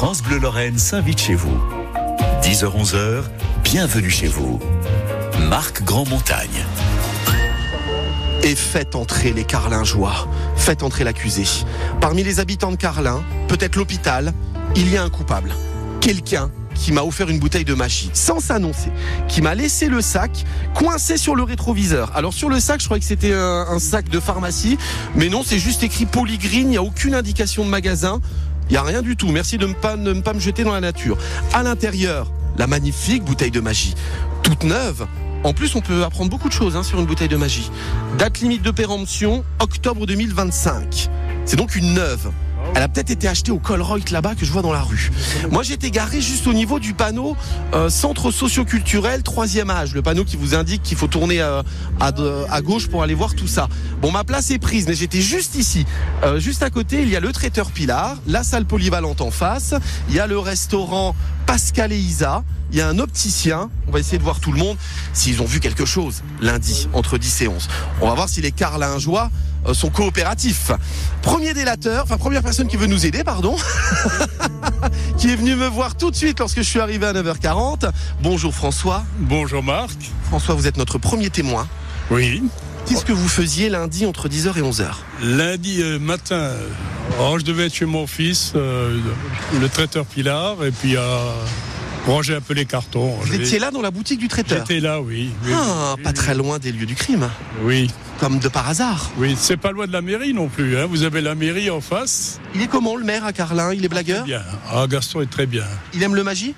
France Bleu Lorraine s'invite chez vous. 10h-11h, bienvenue chez vous. Marc Grand-Montagne. Et faites entrer les Carlingeois. Faites entrer l'accusé. Parmi les habitants de Carlin, peut-être l'hôpital, il y a un coupable. Quelqu'un qui m'a offert une bouteille de magie, sans s'annoncer, qui m'a laissé le sac coincé sur le rétroviseur. Alors sur le sac, je croyais que c'était un, sac de pharmacie, mais non, c'est juste écrit Polygreen, il n'y a aucune indication de magasin. Il n'y a rien du tout. Merci de ne pas, me jeter dans la nature. À l'intérieur, la magnifique bouteille de magie. Toute neuve. En plus, on peut apprendre beaucoup de choses hein, sur une bouteille de magie. Date limite de péremption, octobre 2025. C'est donc une neuve. Elle a peut-être été achetée au Colruyt là-bas que je vois dans la rue. Moi j'étais garé juste au niveau du panneau euh, centre socio-culturel troisième âge, le panneau qui vous indique qu'il faut tourner euh, à, à, gauche pour aller voir tout ça. Bon ma place est prise, mais j'étais juste ici, euh, juste à côté il y a le traiteur Pilar, la salle polyvalente en face, il y a le restaurant Pascal et Isa, il y a un opticien, on va essayer de voir tout le monde s'ils ont vu quelque chose lundi entre 10 et 11. On va voir si les Carlingeois sont coopératifs. Premier délateur, enfin première personne qui veut nous aider, pardon, qui est venu me voir tout de suite lorsque je suis arrivé à 9h40. Bonjour François. Bonjour Marc. François, vous êtes notre premier témoin. Oui. Qu'est-ce que vous faisiez lundi entre 10h et 11h Lundi euh, matin, oh, je devais être chez mon fils, euh, le traiteur Pilar, et puis euh, ranger un peu les cartons. Vous étiez là dans la boutique du traiteur J'étais là, oui. oui ah, oui, pas très loin des lieux du crime. Oui. Comme de par hasard. Oui, c'est pas loin de la mairie non plus. Hein. Vous avez la mairie en face. Il est comment le maire à Carlin? Il est blagueur? Bien. Ah, Gaston est très bien. Il aime le magie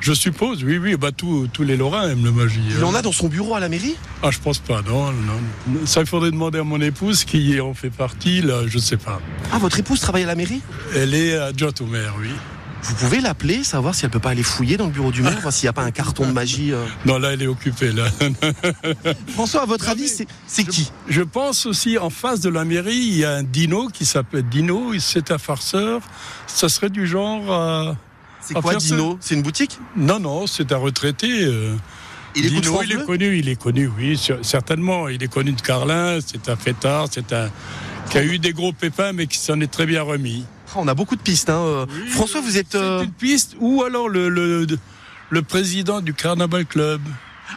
Je suppose, oui, oui. Bah, tous, tous les Lorrains aiment le magie. Il hein. en a dans son bureau à la mairie? Ah, je pense pas, non, non. Ça, il faudrait demander à mon épouse qui en fait partie, là, je sais pas. Ah, votre épouse travaille à la mairie? Elle est adjointe au maire, oui. Vous pouvez l'appeler, savoir si elle peut pas aller fouiller dans le bureau du maire, voir s'il n'y a pas un carton de magie. euh. Non, là, elle est occupée, là. François, à votre Non, avis, c'est qui? Je pense aussi en face de la mairie, il y a un dino qui s'appelle Dino. C'est un farceur. Ça serait du genre. euh, C'est quoi. Dino? C'est une boutique? Non, non, c'est un retraité. euh. Il Dino, France il est connu, il est connu, oui, certainement. Il est connu de Carlin. C'est un fêtard. C'est un qui a eu des gros pépins, mais qui s'en est très bien remis. On a beaucoup de pistes. Hein. euh. Oui, François, vous êtes. C'est euh, une piste. Ou alors le, le, le président du Carnaval Club.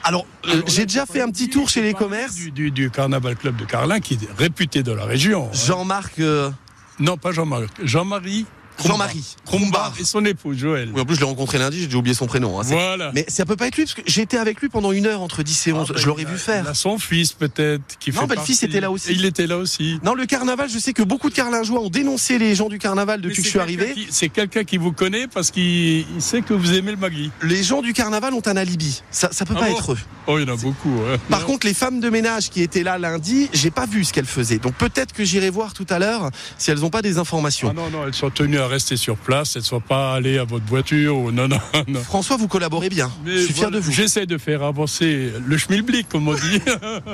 Alors, euh, Alors, j'ai déjà fait un petit tour chez les commerces. Du, du, du Carnaval Club de Carlin, qui est réputé de la région. hein. Jean-Marc. euh, Non, pas Jean-Marc. Jean-Marie. Jean-Marie. Crombar et son épouse Joël. Oui, en plus, je l'ai rencontré lundi, j'ai déjà oublié son prénom. hein. Voilà. Mais ça peut pas être lui, parce que j'étais avec lui pendant une heure entre 10 et 11. Ah, bah, je l'aurais vu Il faire. a son fils peut-être qui Non, fait bah, le fils était là aussi. Et il était là aussi. Dans le carnaval, je sais que beaucoup de carlingeois ont dénoncé les gens du carnaval depuis que je suis arrivé. C'est quelqu'un qui vous connaît parce qu'il il sait que vous aimez le magui. Les gens du carnaval ont un alibi. Ça, ça peut Ah pas bon être eux. Oh, il y en a beaucoup. hein. Par Non. contre, les femmes de ménage qui étaient là lundi, j'ai pas vu ce qu'elles faisaient. Donc peut-être que j'irai voir tout à l'heure si elles ont pas des informations. Ah non, non, elles sont tenues à rester sur place. Elles ne sont pas allées à votre voiture. Ou... Non, non, non. François, vous collaborez bien. Mais je suis fier de vous. J'essaie de faire avancer le schmilblick, comme on dit.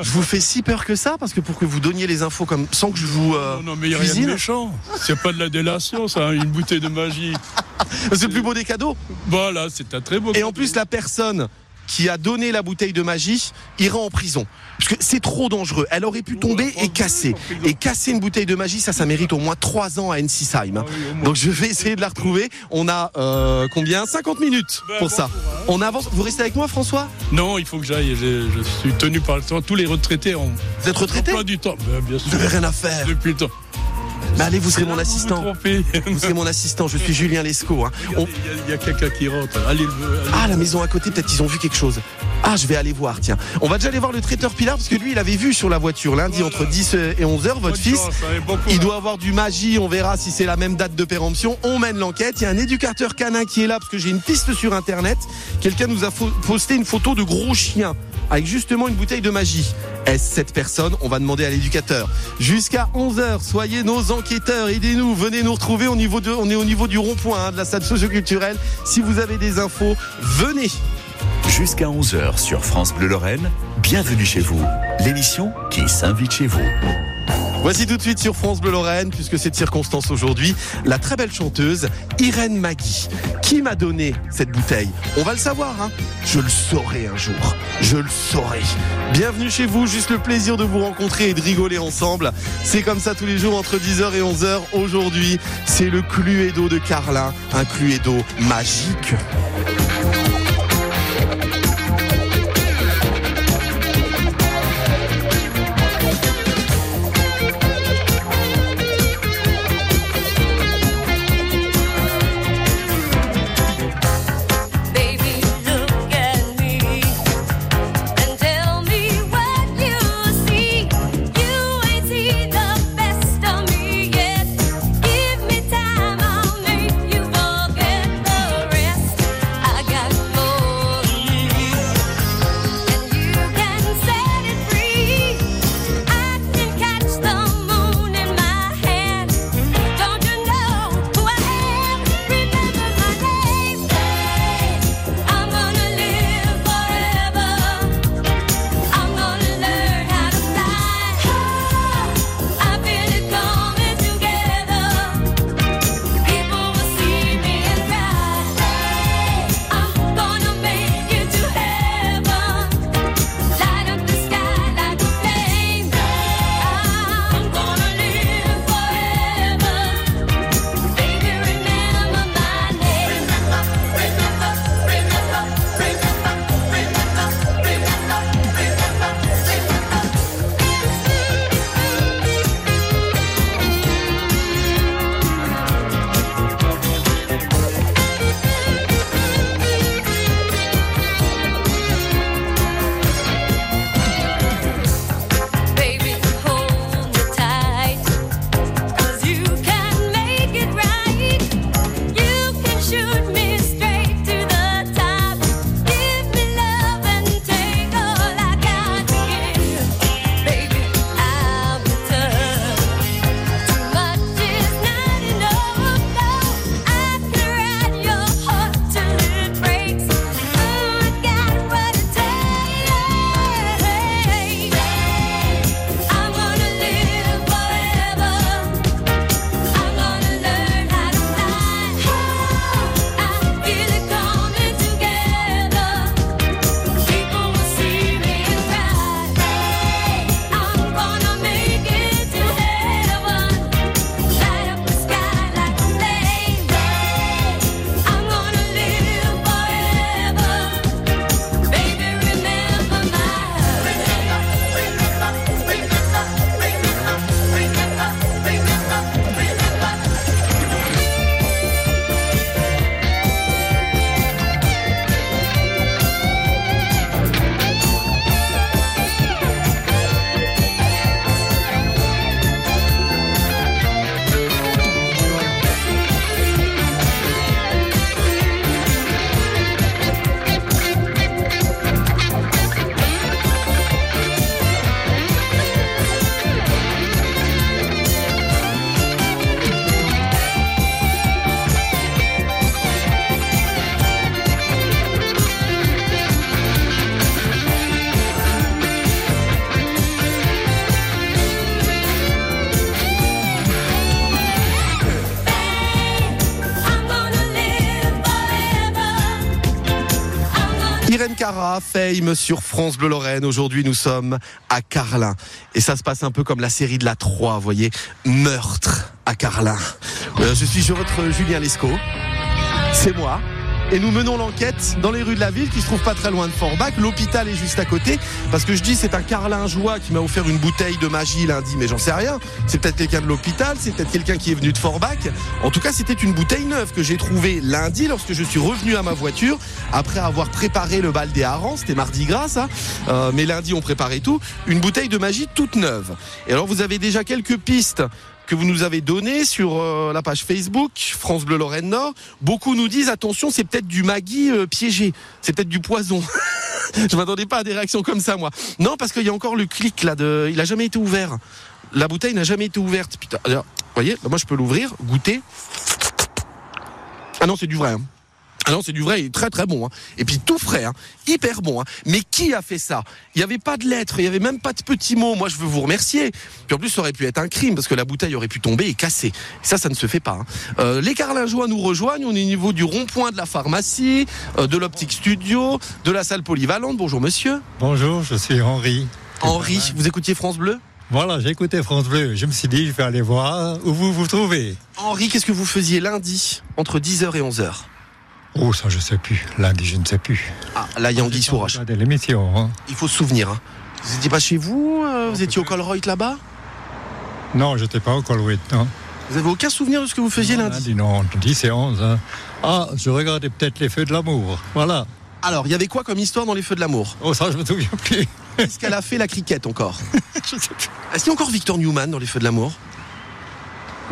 Je vous fais si peur que ça parce que pour que vous donniez les infos comme sans que je vous euh, non, non, mais il n'y a rien de méchant. C'est pas de la délation, ça, hein, une bouteille de magie. c'est le plus beau des cadeaux. Voilà, c'est un très beau Et cadeau. en plus, la personne qui a donné la bouteille de magie ira en prison. Parce que c'est trop dangereux. Elle aurait pu tomber et casser. Et casser une bouteille de magie, ça, ça mérite au moins 3 ans à Ensisheim. Ah. Donc je vais essayer de la retrouver. On a euh, combien? 50 minutes Ben, pour ça. On avance. Vous restez avec moi, François? Non, il faut que j'aille. Je, je suis tenu par le temps. Tous les retraités ont Vous êtes retraité pas du temps. Ben, bien sûr. Vous n'avez rien à faire. Depuis le temps. Mais allez, vous serez mon vous assistant. Vous serez mon assistant. Je suis Julien Lescaut. hein. On- Il y a, quelqu'un qui rentre. Allez, le- allez. Ah, la maison à côté, peut-être qu'ils ont vu quelque chose. Ah, je vais aller voir, tiens. On va déjà aller voir le traiteur Pilar, parce que lui, il avait vu sur la voiture lundi Voilà. entre 10 et 11 heures, votre Bonne fils. chance, hein, Il doit avoir du magie, on verra si c'est la même date de péremption. On mène l'enquête. Il y a un éducateur canin qui est là, parce que j'ai une piste sur Internet. Quelqu'un nous a posté une photo de gros chien, avec justement une bouteille de magie. Est-ce cette personne On va demander à l'éducateur. Jusqu'à 11h, soyez nos enquêteurs, aidez-nous, venez nous retrouver au niveau de, on est au niveau du rond-point hein, de la salle socioculturelle. Si vous avez des infos, venez. Jusqu'à 11h sur France Bleu Lorraine, bienvenue chez vous. L'émission qui s'invite chez vous. Voici tout de suite sur France Bleu Lorraine, puisque c'est de circonstance aujourd'hui, la très belle chanteuse Irène Magui. Qui m'a donné cette bouteille On va le savoir, hein Je le saurai un jour. Je le saurai. Bienvenue chez vous, juste le plaisir de vous rencontrer et de rigoler ensemble. C'est comme ça tous les jours entre 10h et 11h. Aujourd'hui, c'est le Cluedo de Carlin, un Cluedo magique. Cara, Fame sur France Bleu Lorraine. Aujourd'hui, nous sommes à Carlin. Et ça se passe un peu comme la série de la 3, vous voyez. Meurtre à Carlin. Euh, je suis votre Julien Lescaut. C'est moi et nous menons l'enquête dans les rues de la ville qui se trouve pas très loin de Forbach. L'hôpital est juste à côté parce que je dis c'est un carlingeois qui m'a offert une bouteille de magie lundi, mais j'en sais rien. C'est peut-être quelqu'un de l'hôpital, c'est peut-être quelqu'un qui est venu de Forbach. En tout cas, c'était une bouteille neuve que j'ai trouvée lundi lorsque je suis revenu à ma voiture après avoir préparé le bal des harengs. C'était mardi gras, ça. Euh, mais lundi, on préparait tout. Une bouteille de magie toute neuve. Et alors, vous avez déjà quelques pistes que vous nous avez donné sur euh, la page Facebook France Bleu Lorraine Nord. Beaucoup nous disent attention, c'est peut-être du magui euh, piégé, c'est peut-être du poison. Je m'attendais pas à des réactions comme ça moi. Non, parce qu'il y a encore le clic là de il a jamais été ouvert. La bouteille n'a jamais été ouverte. Putain, alors, voyez, moi je peux l'ouvrir, goûter. Ah non, c'est du vrai. Hein. Ah non, c'est du vrai, il est très très bon. Hein. Et puis tout frais, hein. hyper bon. Hein. Mais qui a fait ça? Il n'y avait pas de lettres, il n'y avait même pas de petits mots. Moi, je veux vous remercier. Puis en plus, ça aurait pu être un crime parce que la bouteille aurait pu tomber et casser. ça, ça ne se fait pas. Hein. Euh, les Carlingeois nous rejoignent. On est au niveau du rond-point de la pharmacie, euh, de l'optique studio, de la salle polyvalente. Bonjour monsieur. Bonjour, je suis Henri. Henri, vous écoutiez France Bleu? Voilà, j'ai écouté France Bleu. Je me suis dit, je vais aller voir où vous vous trouvez. Henri, qu'est-ce que vous faisiez lundi entre 10h et 11h Oh, ça, je sais plus. Lundi, je ne sais plus. Ah, là, il y a Anguille l'émission. Hein. Il faut se souvenir. Hein. Vous n'étiez pas chez vous euh, Vous étiez au Colruyt là-bas? Non, je n'étais pas au Colruyt, non. Vous avez aucun souvenir de ce que vous faisiez lundi? Lundi, non. 10 et 11. Hein. Ah, je regardais peut-être les feux de l'amour. Voilà. Alors, il y avait quoi comme histoire dans les feux de l'amour? Oh, ça, je me souviens plus. Est-ce qu'elle a fait la cricket encore? Je sais plus. Est-ce qu'il y a encore Victor Newman dans les feux de l'amour?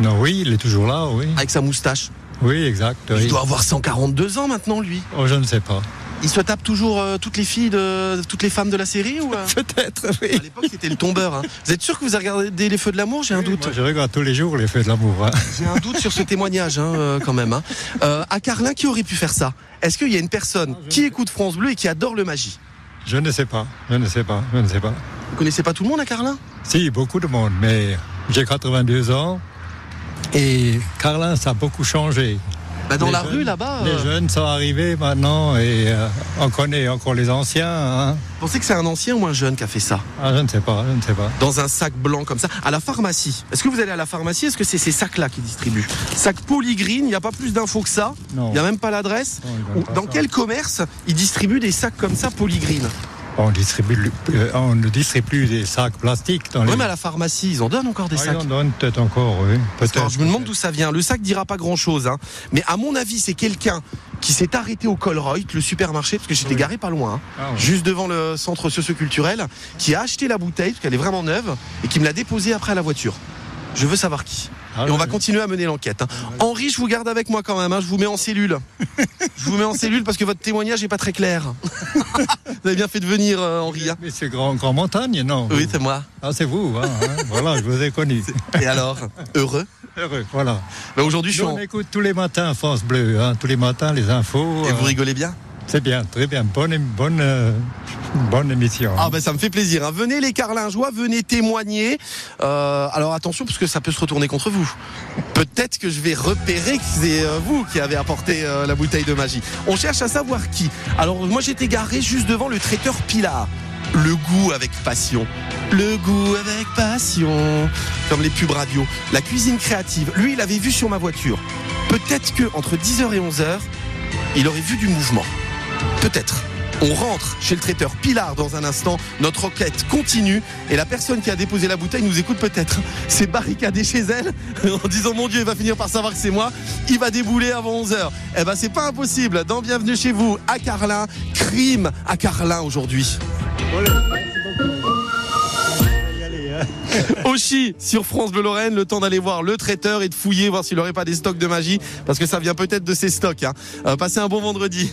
Non, oui, il est toujours là, oui. Avec sa moustache oui, exact. Il doit avoir 142 ans maintenant, lui. Oh, je ne sais pas. Il se tape toujours euh, toutes les filles de toutes les femmes de la série ou euh? Peut-être, oui. À l'époque, c'était le tombeur. Hein. Vous êtes sûr que vous avez regardé les Feux de l'amour? J'ai un doute. je regarde tous les jours les Feux de l'amour. Hein. J'ai un doute sur ce témoignage, hein, euh, quand même. à Carlin, qui aurait pu faire ça? Est-ce qu'il y a une personne ah, qui écoute France Bleu et qui adore le magie? Je ne sais pas. Je ne sais pas. Je ne sais pas. Vous connaissez pas tout le monde à Carlin? Si, beaucoup de monde, mais j'ai 82 ans et Carlin, ça a beaucoup changé. Bah, dans la rue là-bas. Les euh, jeunes sont arrivés maintenant et euh, on connaît encore les anciens. Hein. Vous pensez que c'est un ancien ou un jeune qui a fait ça? Ah, Je ne sais pas, je ne sais pas. Dans un sac blanc comme ça, à la pharmacie. Est-ce que vous allez à la pharmacie? Est-ce que c'est ces sacs-là qui distribuent? Sac polygreen, il n'y a pas plus d'infos que ça? Il n'y a même pas l'adresse? Dans quel commerce ils distribuent des sacs comme ça polygreen? On, distribue, euh, on ne distribue plus des sacs plastiques. Dans oui, mais à la pharmacie, ils en donnent encore des sacs. Ils en donnent peut-être encore, oui. Peut je me demande d'où ça vient. Le sac dira pas grand-chose. Hein. Mais à mon avis, c'est quelqu'un qui s'est arrêté au Colruyt, le supermarché, parce que j'étais garé pas loin, hein, ah juste devant le centre socioculturel, qui a acheté la bouteille, parce qu'elle est vraiment neuve, et qui me l'a déposée après à la voiture. Je veux savoir qui. Ah et on va continuer à mener l'enquête. Hein. Henri, je vous garde avec moi quand même. Hein. Je vous mets en cellule. je vous mets en cellule parce que votre témoignage n'est pas très clair. vous avez bien fait de venir, euh, Henri. Hein. Mais c'est grand, grand montagne, non Oui, c'est moi. Ah, c'est vous. voilà, je vous ai connu. Et alors, heureux Heureux, voilà. Ben, aujourd'hui, je On écoute tous les matins France Bleu, tous les matins les infos. Et vous euh, rigolez bien c'est bien, très bien. Bonne, bonne, euh, bonne émission. Ah ben ça me fait plaisir. Hein. Venez les Carlingeois, venez témoigner. Euh, alors attention parce que ça peut se retourner contre vous. Peut-être que je vais repérer que c'est euh, vous qui avez apporté la bouteille de magie. On cherche à savoir qui. Alors moi j'étais garé juste devant le traiteur Pilar. Le goût avec passion. Le goût avec passion. Comme les pubs radio. La cuisine créative. Lui, il avait vu sur ma voiture. Peut-être que entre 10h et 11h, il aurait vu du mouvement. Peut-être. On rentre chez le traiteur Pilar dans un instant. Notre enquête continue et la personne qui a déposé la bouteille nous écoute peut-être. C'est barricadé chez elle en disant mon Dieu, il va finir par savoir que c'est moi. Il va débouler avant 11h. Eh ben, c'est pas impossible. Dans Bienvenue chez vous à Carlin. Crime à Carlin aujourd'hui. Aussi sur France Bleu Lorraine, le temps d'aller voir le traiteur et de fouiller, voir s'il n'aurait pas des stocks de magie, parce que ça vient peut-être de ses stocks. Hein. Euh, passez un bon vendredi.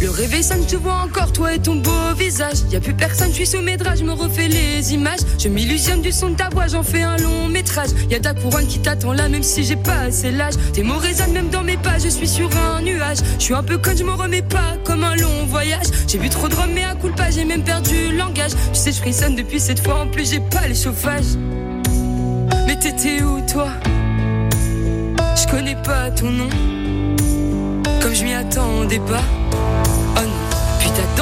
Le réveil sonne, tu vois encore toi et ton beau visage. Y a plus personne, je suis sous mes draps, je me refais les images. Je m'illusionne du son de ta voix, j'en fais un long métrage. Y a ta couronne qui t'attend là, même si j'ai pas assez l'âge. Tes mots résonnent même dans mes pas, je suis sur un nuage. Je suis un peu con, je me remets pas comme un long voyage. J'ai vu trop de rhum, mais à coup pas, j'ai même perdu le langage. Tu sais, je frissonne depuis cette fois, en plus j'ai pas les chauffages. Mais t'étais où toi? Je connais pas ton nom, comme je m'y attendais pas.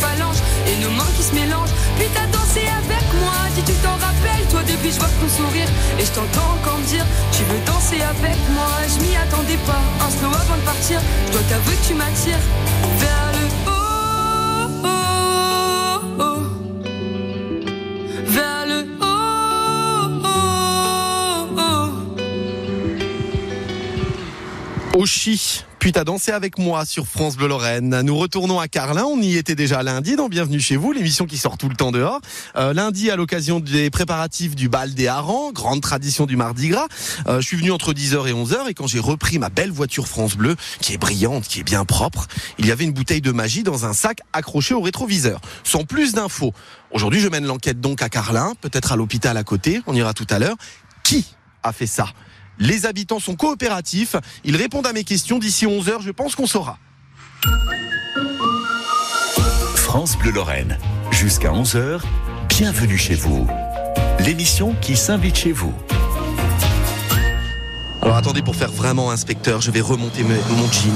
phalanges et nos mains qui se mélangent. Puis t'as dansé avec moi, dis tu t'en rappelles toi depuis je vois ton sourire et je t'entends encore me dire tu veux danser avec moi. Je m'y attendais pas. Un slow avant de partir, je dois t'avouer que tu m'attires vers le haut. Vers le haut. Oshi, puis t'as dansé avec moi sur France Bleu Lorraine. Nous retournons à Carlin. On y était déjà lundi dans Bienvenue chez vous, l'émission qui sort tout le temps dehors. Euh, lundi, à l'occasion des préparatifs du bal des harengs, grande tradition du Mardi Gras. Euh, je suis venu entre 10h et 11h et quand j'ai repris ma belle voiture France Bleu, qui est brillante, qui est bien propre, il y avait une bouteille de magie dans un sac accroché au rétroviseur. Sans plus d'infos. Aujourd'hui, je mène l'enquête donc à Carlin, peut-être à l'hôpital à côté. On ira tout à l'heure. Qui a fait ça? Les habitants sont coopératifs. Ils répondent à mes questions d'ici 11h. Je pense qu'on saura. France Bleu Lorraine. Jusqu'à 11h, bienvenue chez vous. L'émission qui s'invite chez vous. Alors attendez, pour faire vraiment inspecteur, je vais remonter mon jean.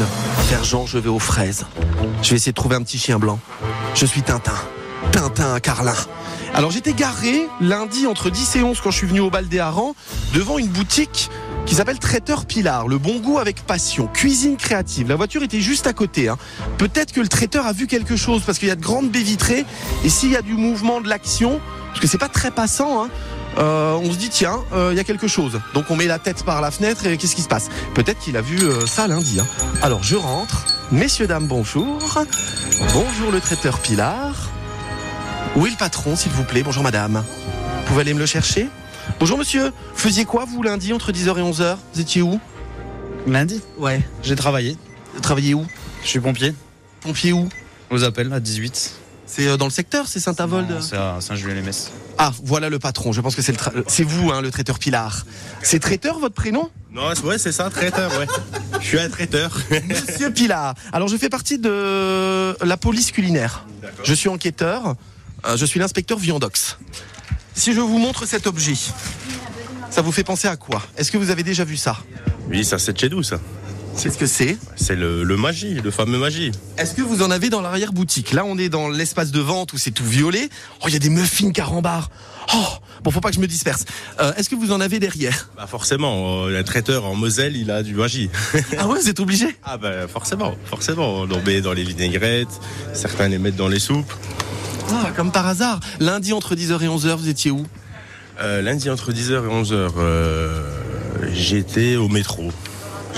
Faire genre, je vais aux fraises. Je vais essayer de trouver un petit chien blanc. Je suis Tintin. Tintin à Carlin. Alors j'étais garé lundi entre 10 et 11 quand je suis venu au bal des harengs devant une boutique qui s'appelle Traiteur Pilar. Le bon goût avec passion. Cuisine créative. La voiture était juste à côté. hein. Peut-être que le traiteur a vu quelque chose parce qu'il y a de grandes baies vitrées. Et s'il y a du mouvement, de l'action, parce que c'est pas très passant, hein, euh, on se dit tiens, euh, il y a quelque chose. Donc on met la tête par la fenêtre et qu'est-ce qui se passe? Peut-être qu'il a vu euh, ça lundi. hein. Alors je rentre. Messieurs, dames, bonjour. Bonjour le traiteur Pilar. Où est le patron, s'il vous plaît? Bonjour madame. Vous pouvez aller me le chercher? Bonjour monsieur. Faisiez quoi vous lundi entre 10h et 11h Vous étiez où? Lundi, Ouais. j'ai travaillé. Vous travaillez où? Je suis pompier. Pompier où? Aux appels à 18. C'est euh, dans le secteur, c'est Saint-Avold? C'est à Saint-Julien-les-Messes. Ah, voilà le patron. Je pense que c'est le tra- c'est vous, hein, le traiteur Pilar. C'est traiteur votre prénom? Non, c'est- ouais, c'est ça, traiteur, ouais. Je suis un traiteur. Monsieur Pilar. Alors je fais partie de la police culinaire. Je suis enquêteur. Euh, Je suis l'inspecteur Viandox. Si je vous montre cet objet, ça vous fait penser à quoi? Est-ce que vous avez déjà vu ça? Oui, ça, c'est de chez nous, ça. C'est ce que c'est? C'est le, le magie, le fameux magie. Est-ce que vous en avez dans l'arrière-boutique? Là, on est dans l'espace de vente où c'est tout violet. Oh, il y a des muffins carambar. Oh, bon, faut pas que je me disperse. Euh, Est-ce que vous en avez derrière? Bah, forcément, euh, le traiteur en Moselle, il a du magie. Ah ouais, vous êtes obligé? Ah, bah, forcément, forcément. On en met dans les vinaigrettes, certains les mettent dans les soupes. Ah, comme par hasard. Lundi, entre 10h et 11h, vous étiez où Euh, lundi, entre 10h et 11h, euh, j'étais au métro.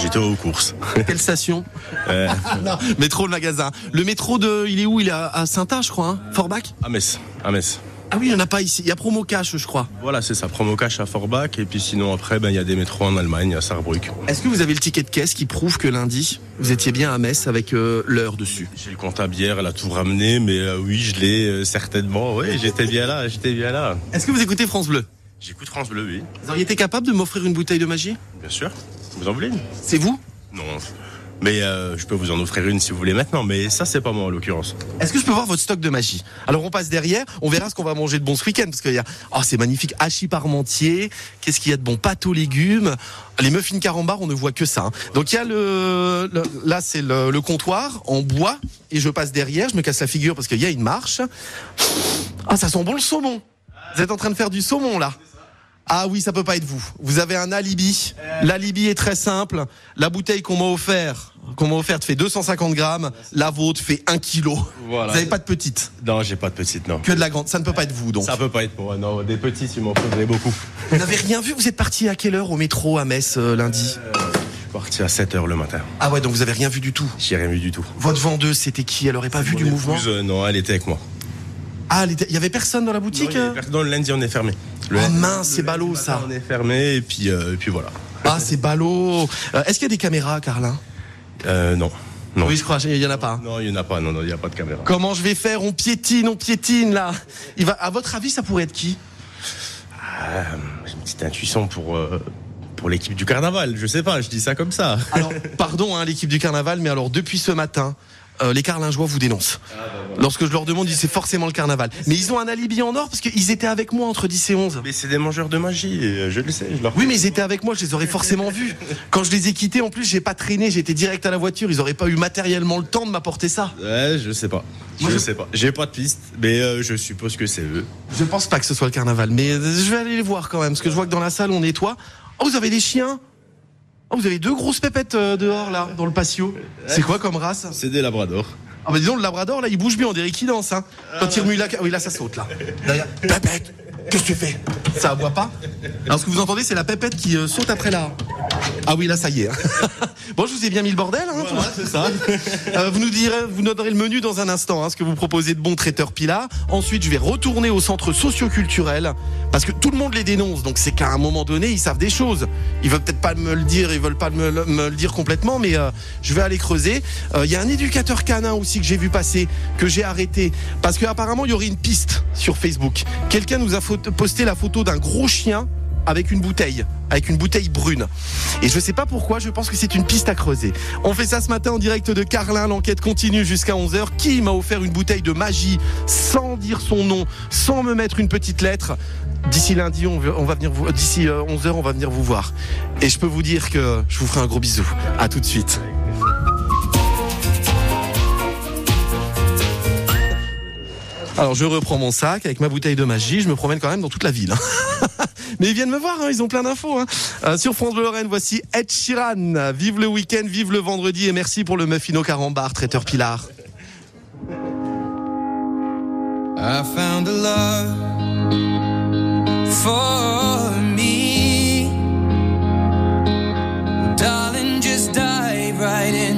J'étais aux courses. Quelle station Euh, Non, métro, le magasin. Le métro de, il est où? Il est à, Saint-A, je crois, hein? Forbach? À Metz. À Metz. Ah oui, il n'y en a pas ici. Il y a Promo Cash, je crois. Voilà, c'est ça. Promo cash à Forbach. Et puis sinon, après, ben, il y a des métros en Allemagne, à Saarbrück. Est-ce que vous avez le ticket de caisse qui prouve que lundi, vous étiez bien à Metz avec euh, l'heure dessus? J'ai le compte à bière, elle a tout ramené, mais euh, oui, je l'ai euh, certainement. Oui, j'étais bien là, j'étais bien là. Est-ce que vous écoutez France Bleu? J'écoute France Bleu, oui, Vous auriez été capable de m'offrir une bouteille de magie? Bien sûr. Vous en voulez une? C'est vous? Non, Mais euh, je peux vous en offrir une si vous voulez maintenant. Mais ça, c'est pas moi en l'occurrence. Est-ce que je peux voir votre stock de magie? Alors on passe derrière, on verra ce qu'on va manger de bon ce week-end parce qu'il y a oh c'est magnifique hachis parmentier, qu'est-ce qu'il y a de bon pâte aux légumes, les muffins carambar on ne voit que ça. hein. Donc il y a le, le- là c'est le, le comptoir en bois et je passe derrière, je me casse la figure parce qu'il y a une marche. Ah ça sent bon le saumon. Vous êtes en train de faire du saumon là. Ah oui, ça peut pas être vous. Vous avez un alibi. L'alibi est très simple. La bouteille qu'on m'a offert, qu'on m'a offerte fait 250 grammes. La vôtre fait 1 kilo. Voilà. Vous n'avez pas de petite. Non, j'ai pas de petite, non. Que de la grande. Ça ne peut pas être vous donc. Ça peut pas être pour moi. Non, des petits, il m'en faudrait beaucoup. Vous n'avez rien vu? Vous êtes parti à quelle heure au métro à Metz euh, lundi? Je suis parti à 7 h le matin. Ah ouais, donc vous avez rien vu du tout? J'ai rien vu du tout. Votre vendeuse, c'était qui? Elle aurait pas vu du mouvement? euh, Non, elle était avec moi. Ah, il y avait personne dans la Non, boutique il y avait euh personne. Non, le lundi, on est fermé. Le Oh mince, c'est ballot, ça. On est fermé et puis, euh, et puis voilà. Ah, c'est ballot. Euh, Est-ce qu'il y a des caméras, Carlin? Euh, non. Non. Oui, je crois, il y en a pas. Non, il y en a pas. Non, non, il y a pas de caméra. Comment je vais faire? On piétine, on piétine là. Il va. À votre avis, ça pourrait être qui? Ah, j'ai une petite intuition pour euh, pour l'équipe du carnaval. Je sais pas. Je dis ça comme ça. Alors, pardon, hein, l'équipe du carnaval, mais alors depuis ce matin, euh, les Carlingeois vous dénoncent. Lorsque je leur demande, ils c'est forcément le carnaval. Mais ils ont un alibi en or parce qu'ils étaient avec moi entre 10 et 11. Mais c'est des mangeurs de magie. euh, Je le sais. Je leur. Oui, mais ils étaient avec moi, je les aurais forcément vus. Quand je les ai quittés, en plus, j'ai pas traîné, j'étais direct à la voiture. Ils auraient pas eu matériellement le temps de m'apporter ça. Ouais, je sais pas. Moi, je, je- sais pas. J'ai pas de piste, mais euh, je suppose que c'est eux. Je pense pas que ce soit le carnaval, mais euh, je vais aller les voir quand même, parce que je vois que dans la salle, on nettoie. Oh, vous avez des chiens? Oh, vous avez deux grosses pépettes euh, dehors, là, dans le patio. C'est quoi comme race? C'est des labradors. Ah bah dis donc, le labrador, là, il bouge bien, on dirait qu'il danse, hein. Quand il remue la... Oui, là, ça saute, là. Derrière. Pépette Qu'est-ce que tu fais? Ça aboie pas? Alors, ce que vous entendez, c'est la pépette qui euh, saute après la... Ah oui, là, ça y est. hein. bon, je vous ai bien mis le bordel, hein. va. c'est ça. Euh, vous nous direz, vous donnerez le menu dans un instant, hein, ce que vous proposez de bon traiteur Pilar. Ensuite, je vais retourner au centre socioculturel parce que tout le monde les dénonce. Donc c'est qu'à un moment donné, ils savent des choses. Ils veulent peut-être pas me le dire, ils veulent pas me, le- me le dire complètement, mais euh, je vais aller creuser. Euh, Il y a un éducateur canin aussi que j'ai vu passer, que j'ai arrêté parce qu'apparemment il y aurait une piste sur Facebook. Quelqu'un nous a photo- posté la photo d'un gros chien avec une bouteille, avec une bouteille brune. Et je sais pas pourquoi, je pense que c'est une piste à creuser. On fait ça ce matin en direct de Carlin, l'enquête continue jusqu'à 11h. Qui m'a offert une bouteille de magie sans dire son nom, sans me mettre une petite lettre? D'ici lundi, on va venir vous, d'ici 11h, on va venir vous voir. Et je peux vous dire que je vous ferai un gros bisou. À tout de suite. Alors je reprends mon sac avec ma bouteille de magie, je me promène quand même dans toute la ville. Mais ils viennent me voir, hein, ils ont plein d'infos. hein. Euh, sur France Bleu Lorraine, voici Ed Sheeran. Vive le week-end, vive le vendredi et merci pour le muffino carambar, traiteur Pilar. I found a love for me. Darling, just dive right in.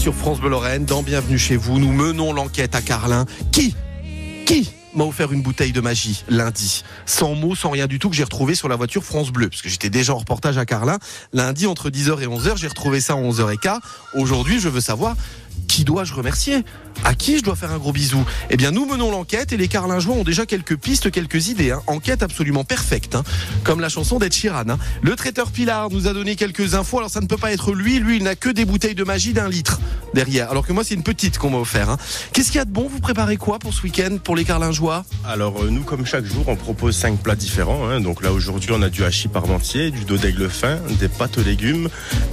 sur France Bleu Lorraine. Dans Bienvenue chez vous, nous menons l'enquête à Carlin. Qui Qui m'a offert une bouteille de magie lundi, sans mots, sans rien du tout, que j'ai retrouvé sur la voiture France Bleu, parce que j'étais déjà en reportage à Carlin. Lundi, entre 10h et 11h, j'ai retrouvé ça à 11h15. Aujourd'hui, je veux savoir qui dois-je remercier? À qui je dois faire un gros bisou? Eh bien, nous menons l'enquête et les Carlingeois ont déjà quelques pistes, quelques idées. hein. Enquête absolument parfaite, hein. comme la chanson d'Ed Sheeran. hein. Le traiteur Pilar nous a donné quelques infos. Alors, ça ne peut pas être lui. Lui, il n'a que des bouteilles de magie d'un litre derrière. Alors que moi, c'est une petite qu'on m'a offert. Qu'est-ce qu'il y a de bon? Vous préparez quoi pour ce week-end pour les Carlingeois? Alors euh, nous, comme chaque jour, on propose cinq plats différents. Donc là, aujourd'hui, on a du hachis parmentier, du dos d'aigle fin, des pâtes aux légumes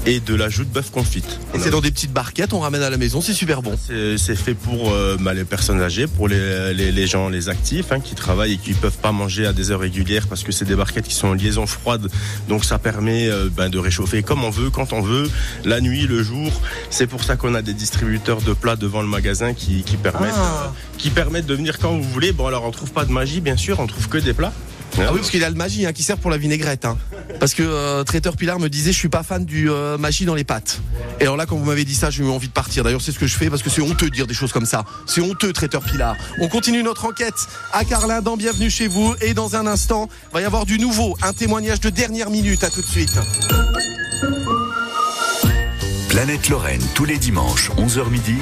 et de l'ajout de bœuf confite. Et c'est dans des petites barquettes, on ramène à la maison, c'est super bon. C'est fait pour euh, bah, les personnes âgées, pour les, les, les gens, les actifs hein, qui travaillent et qui peuvent pas manger à des heures régulières parce que c'est des barquettes qui sont en liaison froide. Donc ça permet euh, ben, de réchauffer comme on veut, quand on veut, la nuit, le jour. C'est pour ça qu'on a des distributeurs de plats devant le magasin qui, qui permettent, Ah. euh, qui permettent de venir quand vous voulez. Bon alors on trouve pas de magie bien sûr, on trouve que des plats. Ah oui, parce qu'il y a le magie hein, qui sert pour la vinaigrette. hein. Parce que euh, traiteur Pilar me disait, je suis pas fan du euh, magie dans les pâtes. Et alors là, quand vous m'avez dit ça, j'ai eu envie de partir. D'ailleurs, c'est ce que je fais parce que c'est honteux de dire des choses comme ça. C'est honteux, traiteur Pilar. On continue notre enquête à Carlin dans Bienvenue chez vous. Et dans un instant, va y avoir du nouveau, un témoignage de dernière minute. À tout de suite. Planète Lorraine, tous les dimanches, 11h midi,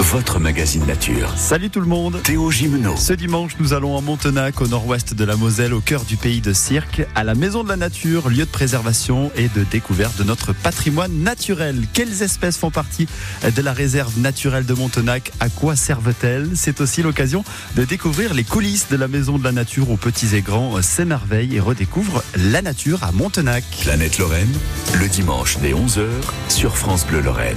votre magazine nature. Salut tout le monde Théo Gimeno. Ce dimanche, nous allons à Montenac, au nord-ouest de la Moselle, au cœur du pays de Cirque, à la Maison de la Nature, lieu de préservation et de découverte de notre patrimoine naturel. Quelles espèces font partie de la réserve naturelle de Montenac? À quoi servent-elles? C'est aussi l'occasion de découvrir les coulisses de la Maison de la Nature où petits et grands s'émerveillent et redécouvrent la nature à Montenac. Planète Lorraine, le dimanche dès 11h sur France Bleu Lorraine.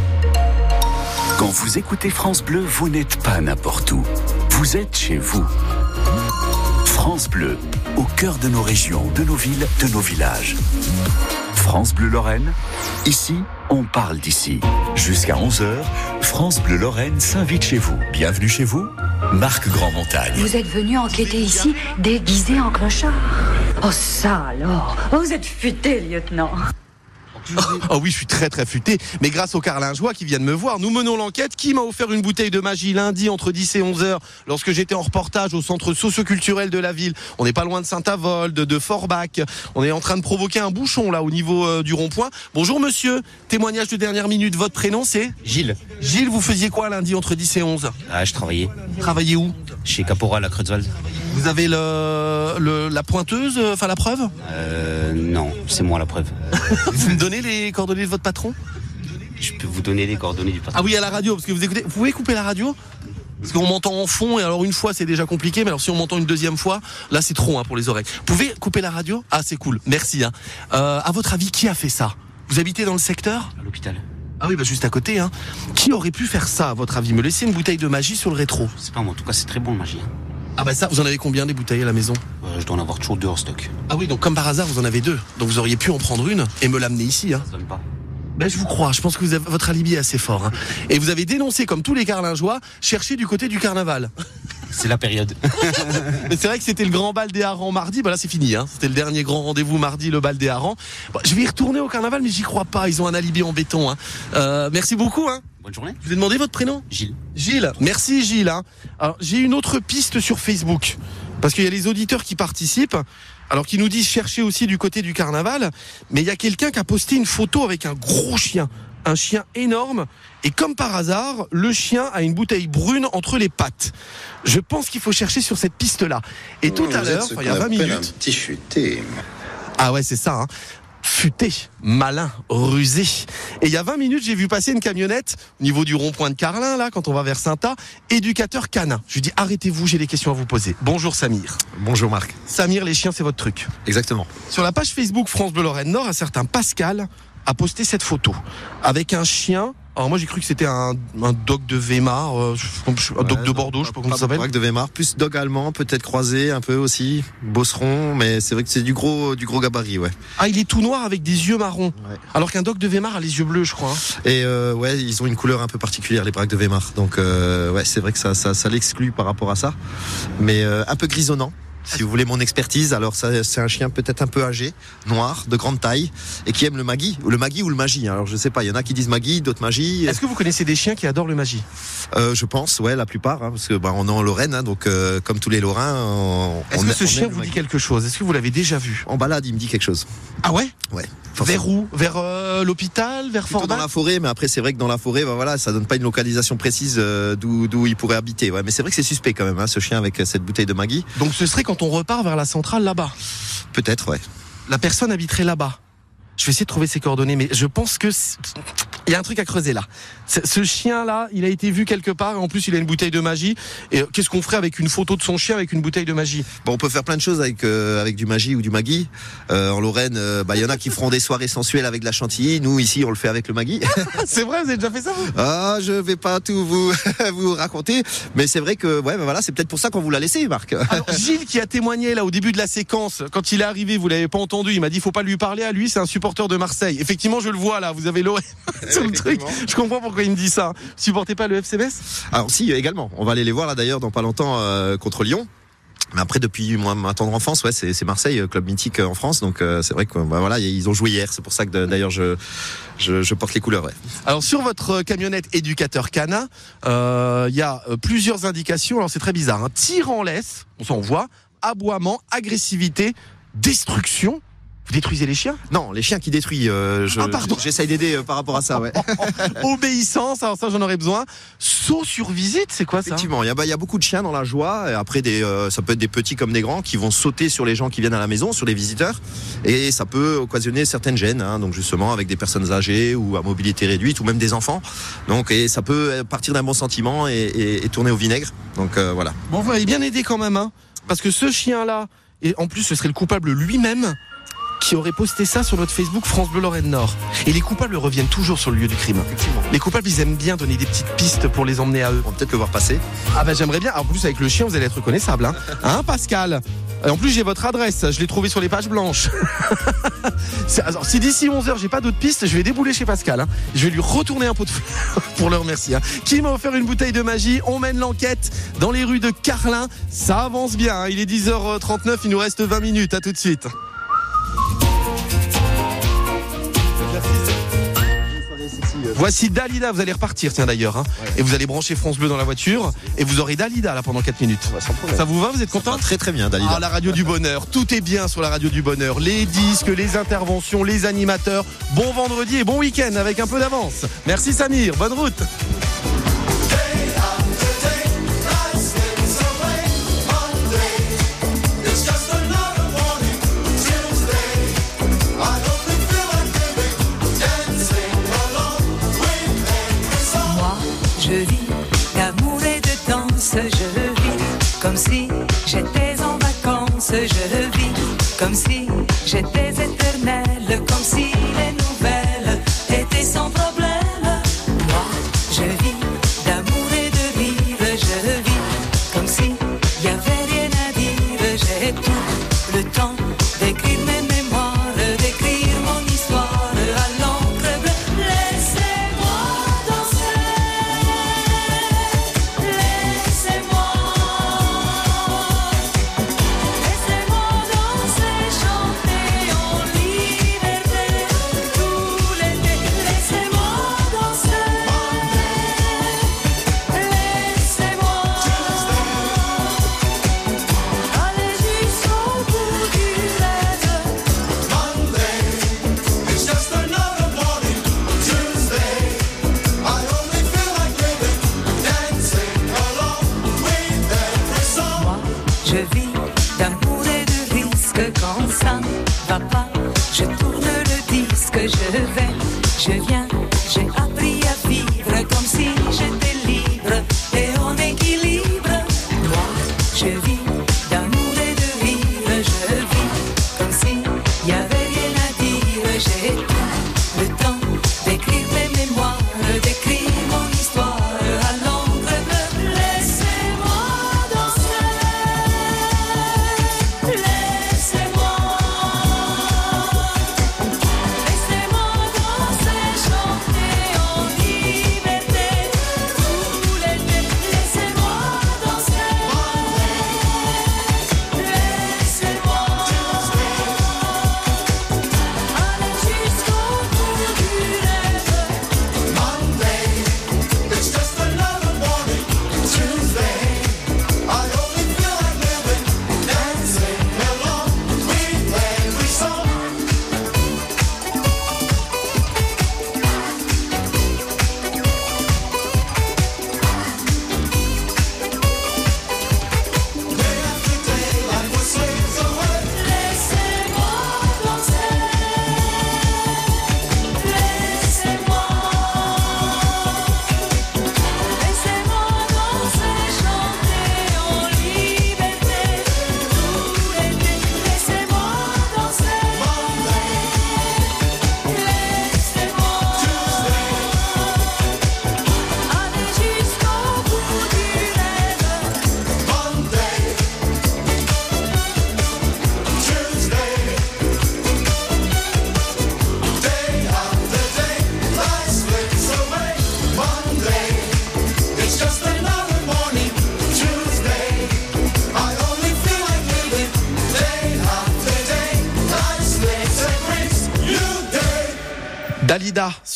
Quand vous écoutez France Bleu, vous n'êtes pas n'importe où. Vous êtes chez vous. France Bleu, au cœur de nos régions, de nos villes, de nos villages. France Bleu Lorraine, ici, on parle d'ici. Jusqu'à 11h, France Bleu Lorraine s'invite chez vous. Bienvenue chez vous, Marc Grand-Montagne. Vous êtes venu enquêter ici, déguisé en clochard Oh ça alors Vous êtes futé, lieutenant Oh oui, je suis très très futé. Mais grâce aux Carlingeois qui viennent me voir, nous menons l'enquête. Qui m'a offert une bouteille de magie lundi entre 10 et 11 heures lorsque j'étais en reportage au centre socioculturel de la ville On n'est pas loin de Saint-Avold, de Forbach. On est en train de provoquer un bouchon là au niveau euh, du rond-point. Bonjour monsieur, témoignage de dernière minute. Votre prénom c'est? Gilles. Gilles, vous faisiez quoi lundi entre 10 et 11 Ah, je travaillais. Travaillez où? Chez Caporal à Creutzwald. Vous avez le, le- la pointeuse, euh, enfin la preuve? Euh, non, c'est moi la preuve. Vous me donnez les coordonnées de votre patron? Je peux vous donner les coordonnées du patron. Ah oui, à la radio, parce que vous écoutez. Vous pouvez couper la radio? Parce qu'on m'entend en fond, et alors une fois c'est déjà compliqué, mais alors si on m'entend une deuxième fois, là c'est trop hein, pour les oreilles. Vous pouvez couper la radio? Ah, c'est cool, merci. Hein. Euh, à votre avis, qui a fait ça? Vous habitez dans le secteur? À l'hôpital. Ah oui, bah juste à côté. Hein. Qui aurait pu faire ça, à votre avis? Me laisser une bouteille de magie sur le rétro C'est pas moi, en tout cas c'est très bon le magie. Ah bah ça, vous en avez combien des bouteilles à la maison? Euh, je dois en avoir toujours deux en stock. Ah oui, donc comme par hasard, vous en avez deux. Donc vous auriez pu en prendre une et me l'amener ici. Hein. Ça donne pas. Ben, je vous crois, je pense que vous avez, votre alibi est assez fort. hein. Et vous avez dénoncé, comme tous les carlingeois, chercher du côté du carnaval. C'est la période. C'est vrai que c'était le grand bal des harengs mardi, bah là c'est fini, hein. c'était le dernier grand rendez-vous mardi, le bal des harengs. Bon, je vais y retourner au carnaval, mais j'y crois pas, ils ont un alibi en béton. Hein. Euh, merci beaucoup. Hein. Bonne journée. Je vous ai demandé votre prénom Gilles. Gilles, merci Gilles. hein. Alors j'ai une autre piste sur Facebook, parce qu'il y a les auditeurs qui participent, alors qui nous disent chercher aussi du côté du carnaval, mais il y a quelqu'un qui a posté une photo avec un gros chien, un chien énorme, et comme par hasard, le chien a une bouteille brune entre les pattes. Je pense qu'il faut chercher sur cette piste-là. Et tout à l'heure, il y a 20 minutes, petit futé. ah ouais, c'est ça. hein. Futé, malin, rusé. Et il y a 20 minutes, j'ai vu passer une camionnette au niveau du rond-point de Carlin, là, quand on va vers Saint-A, éducateur canin. Je lui dis, arrêtez-vous, j'ai des questions à vous poser. Bonjour Samir. Bonjour Marc. Samir, les chiens, c'est votre truc. Exactement. Sur la page Facebook France Bleu Lorraine Nord, un certain Pascal a posté cette photo avec un chien. Alors moi j'ai cru que c'était un, un dog de Weimar, euh, un dog de Bordeaux, je sais pas comment ça s'appelle. De Weimar, plus dog allemand, peut-être croisé un peu aussi, bosseron, mais c'est vrai que c'est du gros, du gros gabarit, ouais. Ah il est tout noir avec des yeux marrons. Alors qu'un dog de Weimar a les yeux bleus je crois. hein. Et euh, ouais, ils ont une couleur un peu particulière, les braques de Weimar. Donc euh, ouais, c'est vrai que ça, ça, ça l'exclut par rapport à ça, mais euh, un peu grisonnant. Si vous voulez mon expertise, alors c'est un chien peut-être un peu âgé, noir, de grande taille, et qui aime le magui, le magui ou le magie. Alors je sais pas, il y en a qui disent magui, d'autres magie. Est-ce que vous connaissez des chiens qui adorent le magie Euh, je pense, ouais, la plupart, hein, parce que bah, on est en Lorraine, hein, donc euh, comme tous les Lorrains, on, Est-ce que ce on chien vous dit magui. quelque chose? Est-ce que vous l'avez déjà vu? En balade, il me dit quelque chose. Ah ouais? Ouais. Vers où? Vers euh, l'hôpital? Vers Forbach dans la forêt, mais après c'est vrai que dans la forêt, bah, voilà, ça donne pas une localisation précise euh, d'où il pourrait habiter. Ouais, mais c'est vrai que c'est suspect quand même, hein, ce chien avec euh, cette bouteille de Maggie. Donc ce serait quand on repart vers la centrale là-bas. Peut-être, ouais. La personne habiterait là-bas. Je vais essayer de trouver ses coordonnées, mais je pense que c'est- il y a un truc à creuser là. Ce chien-là, il a été vu quelque part. et En plus, il a une bouteille de magie. Et euh, qu'est-ce qu'on ferait avec une photo de son chien avec une bouteille de magie? Bon, on peut faire plein de choses avec euh, avec du magie ou du magui. Euh, en Lorraine, euh, bah, il y en a qui feront des soirées sensuelles avec de la chantilly. Nous ici, on le fait avec le magui. c'est vrai, vous avez déjà fait ça vous? Ah, je vais pas tout vous vous raconter, mais c'est vrai que ouais, bah, voilà, c'est peut-être pour ça qu'on vous l'a laissé, Marc. Alors, Gilles qui a témoigné là au début de la séquence, quand il est arrivé, vous l'avez pas entendu, il m'a dit faut pas lui parler à lui, c'est un supporter de Marseille. Effectivement, je le vois là, vous avez l'oreille sur le truc. Je comprends pourquoi il me dit ça. Supportez pas le FCBS Alors si, également. On va aller les voir là d'ailleurs dans pas longtemps euh, contre Lyon. Mais après, depuis moi, ma tendre enfance, ouais, c'est Marseille, euh, club mythique euh, en France. Donc euh, c'est vrai que bah, voilà, ils ont joué hier. C'est pour ça que d'ailleurs je, je je porte les couleurs. Ouais. Alors sur votre camionnette éducateur euh, il y a plusieurs indications. Alors c'est très bizarre. Hein. Tir en laisse, on s'en voit, aboiement, agressivité, destruction. Détruisez les chiens Non, les chiens qui détruisent. euh, je- Ah, pardon. J'essaye d'aider euh, par rapport à ça. Ouais. Obéissance, alors ça j'en aurais besoin. Saut sur visite, c'est quoi ça Effectivement, il y, a, bah, il y a beaucoup de chiens dans la joie. Et après, des, euh, ça peut être des petits comme des grands qui vont sauter sur les gens qui viennent à la maison, sur les visiteurs. Et ça peut occasionner certaines gênes. hein, donc justement, avec des personnes âgées ou à mobilité réduite ou même des enfants. Donc et ça peut partir d'un bon sentiment et, et- et tourner au vinaigre. Donc euh, voilà. Bon, vous m'avez bien aidé quand même, hein. Parce que ce chien-là, et en plus ce serait le coupable lui-même, qui aurait posté ça sur notre Facebook France Bleu Lorraine Nord. Et les coupables reviennent toujours sur le lieu du crime. Les coupables, ils aiment bien donner des petites pistes pour les emmener à eux. On va peut-être le voir passer. Ah bah j'aimerais bien. En plus avec le chien, vous allez être reconnaissable, hein, hein Pascal? Et En plus j'ai votre adresse, je l'ai trouvé sur les pages blanches. Alors si d'ici 11h j'ai pas d'autres pistes, je vais débouler chez Pascal. hein. Je vais lui retourner un pot de fleurs pour le remercier. hein. Qui m'a offert une bouteille de magie? On mène l'enquête dans les rues de Carlin. Ça avance bien. hein. Il est 10h39, il nous reste 20 minutes. À tout de suite. Voici Dalida, vous allez repartir tiens d'ailleurs hein. et vous allez brancher France Bleu dans la voiture et vous aurez Dalida là pendant 4 minutes. Ça vous va Vous êtes content? Très très bien, Dalida. Ah la radio du bonheur, tout est bien sur la radio du bonheur, les disques, les interventions, les animateurs. Bon vendredi et bon week-end avec un peu d'avance. Merci Samir, bonne route. Danse, je vis comme si j'étais en vacances, je vis comme si j'étais éternelle, comme si les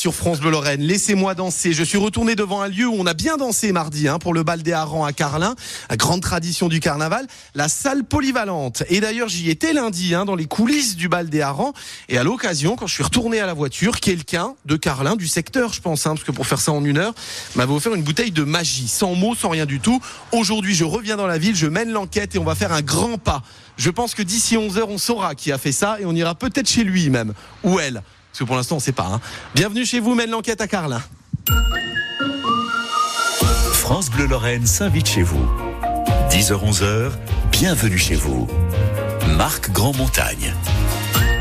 sur France Bleu Lorraine. Laissez-moi danser. Je suis retourné devant un lieu où on a bien dansé mardi hein, pour le bal des harengs à Carlin, la grande tradition du carnaval, la salle polyvalente. Et d'ailleurs, j'y étais lundi hein, dans les coulisses du bal des harengs. Et à l'occasion, quand je suis retourné à la voiture, quelqu'un de Carlin, du secteur, je pense, hein, parce que pour faire ça en une heure, m'avait offert une bouteille de magie, sans mots, sans rien du tout. Aujourd'hui, je reviens dans la ville, je mène l'enquête et on va faire un grand pas. Je pense que d'ici 11 heures, on saura qui a fait ça et on ira peut-être chez lui même ou elle. Parce que pour l'instant, on ne sait pas. hein. Bienvenue chez vous, mène l'enquête à Carlin. France Bleu Lorraine s'invite chez vous. 10h-11h, bienvenue chez vous. Marc Grand-Montagne.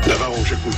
Navarro, j'écoute.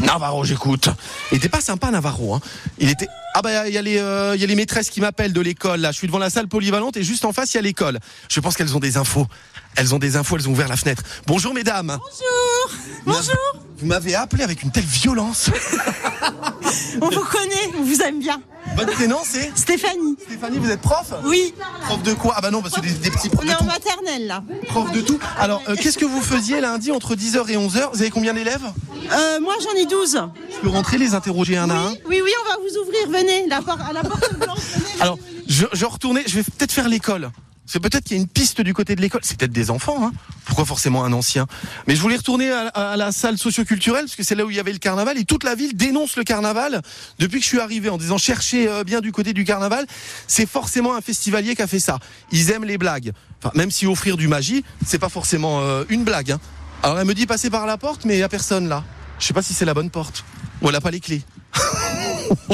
Navarro, j'écoute. Il était pas sympa, Navarro. Hein. Il était. Ah bah il y a les euh, il y a les maîtresses qui m'appellent de l'école. Là, je suis devant la salle polyvalente et juste en face il y a l'école. Je pense qu'elles ont des infos. Elles ont des infos. Elles ont ouvert la fenêtre. Bonjour mesdames. Bonjour. Bonjour. Vous m'avez appelé avec une telle violence. On vous connaît, on vous aime bien. Votre prénom c'est Stéphanie. Stéphanie, vous êtes prof Oui. Prof de quoi? Ah bah non, parce que des, des petits profs On est en maternelle là. Prof de tout. Alors, euh, qu'est-ce que vous faisiez lundi entre 10h et 11h Vous avez combien d'élèves? Euh, moi j'en ai 12. Je peux rentrer les interroger un à un? Oui, oui, on va vous ouvrir, venez, la à la porte blanche. venez. Alors, je, je retournais, je vais peut-être faire l'école. C'est peut-être qu'il y a une piste du côté de l'école. C'est peut-être des enfants, hein. Pourquoi forcément un ancien? Mais je voulais retourner à, la salle socioculturelle, parce que c'est là où il y avait le carnaval, et toute la ville dénonce le carnaval depuis que je suis arrivé en disant cherchez euh, bien du côté du carnaval. C'est forcément un festivalier qui a fait ça. Ils aiment les blagues. Enfin, même si offrir du magie, c'est pas forcément euh, une blague. hein. Alors elle me dit passer par la porte, mais il y a personne là. Je sais pas si c'est la bonne porte. Ou elle a pas les clés.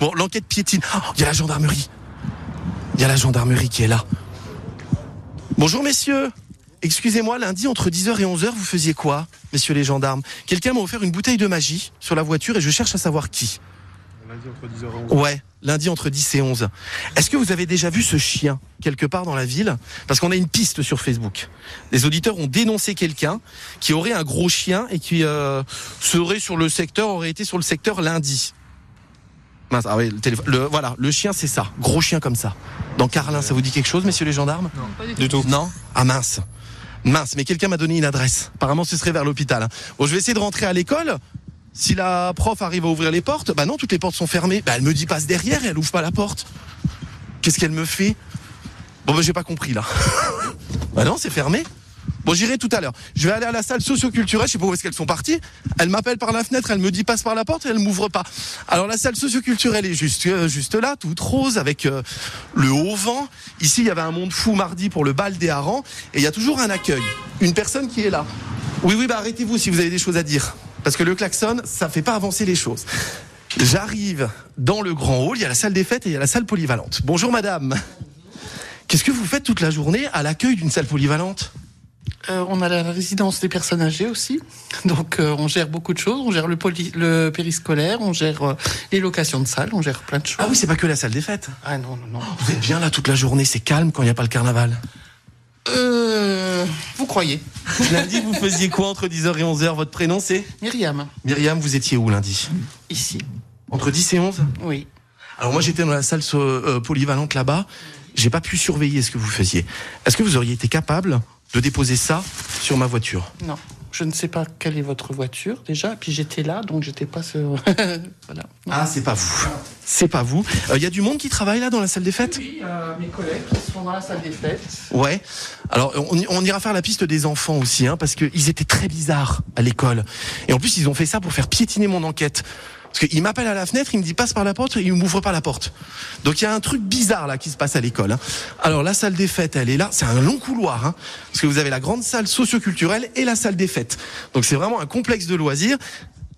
bon, l'enquête piétine. Oh, Il y a la gendarmerie. Il y a la gendarmerie qui est là. Bonjour messieurs. Excusez-moi, lundi entre 10h et 11h, vous faisiez quoi, messieurs les gendarmes Quelqu'un m'a offert une bouteille de magie sur la voiture et je cherche à savoir qui. Ouais, lundi entre 10 et 11. Est-ce que vous avez déjà vu ce chien quelque part dans la ville Parce qu'on a une piste sur Facebook. Les auditeurs ont dénoncé quelqu'un qui aurait un gros chien et qui euh, serait sur le secteur, aurait été sur le secteur lundi. Mince, ah oui, le téléphone. Le- voilà, le chien c'est ça, gros chien comme ça. Dans Carlin, ça vous dit quelque chose, messieurs les gendarmes? Non, pas du tout. Non? Ah mince. Mince, mais quelqu'un m'a donné une adresse. Apparemment, ce serait vers l'hôpital. hein. Bon, je vais essayer de rentrer à l'école. Si la prof arrive à ouvrir les portes, bah non, toutes les portes sont fermées. Bah elle me dit passe derrière et elle ouvre pas la porte. Qu'est-ce qu'elle me fait? Bon, bah j'ai pas compris là. bah non, c'est fermé. Bon, j'irai tout à l'heure. Je vais aller à la salle socioculturelle, je sais pas où est-ce qu'elles sont parties. Elle m'appelle par la fenêtre, elle me dit passe par la porte et elle m'ouvre pas. Alors la salle socioculturelle est juste euh, juste là, toute rose avec euh, le haut vent. Ici, il y avait un monde fou mardi pour le bal des harengs et il y a toujours un accueil, une personne qui est là. Oui oui, bah arrêtez-vous si vous avez des choses à dire parce que le klaxon, ça fait pas avancer les choses. J'arrive dans le grand hall, il y a la salle des fêtes et il y a la salle polyvalente. Bonjour madame. Qu'est-ce que vous faites toute la journée à l'accueil d'une salle polyvalente? Euh, on a la résidence des personnes âgées aussi. Donc euh, on gère beaucoup de choses. On gère le, poly- le périscolaire, on gère euh, les locations de salles, on gère plein de choses. Ah oui, c'est pas que la salle des fêtes. Ah non, non, non. Vous êtes bien là toute la journée, c'est calme quand il n'y a pas le carnaval. Euh, vous croyez Lundi, vous faisiez quoi entre 10h et 11h Votre prénom c'est? Myriam. Myriam, vous étiez où lundi? Ici. Entre 10 et 11 Oui. Alors moi j'étais dans la salle polyvalente là-bas, j'ai pas pu surveiller ce que vous faisiez. Est-ce que vous auriez été capable de déposer ça sur ma voiture? Non. Je ne sais pas quelle est votre voiture déjà. Puis j'étais là, donc j'étais pas sur. voilà. Ah, c'est pas vous. C'est pas vous. Il y a du monde qui travaille là dans la salle des fêtes? Oui, euh, mes collègues qui sont dans la salle des fêtes. Ouais. Alors on, on ira faire la piste des enfants aussi, hein, parce qu'ils étaient très bizarres à l'école. Et en plus ils ont fait ça pour faire piétiner mon enquête. Parce qu'il m'appelle à la fenêtre, il me dit passe par la porte et il m'ouvre pas la porte. Donc il y a un truc bizarre là qui se passe à l'école. hein. Alors la salle des fêtes, elle est là, c'est un long couloir, hein, parce que vous avez la grande salle socioculturelle et la salle des fêtes. Donc c'est vraiment un complexe de loisirs.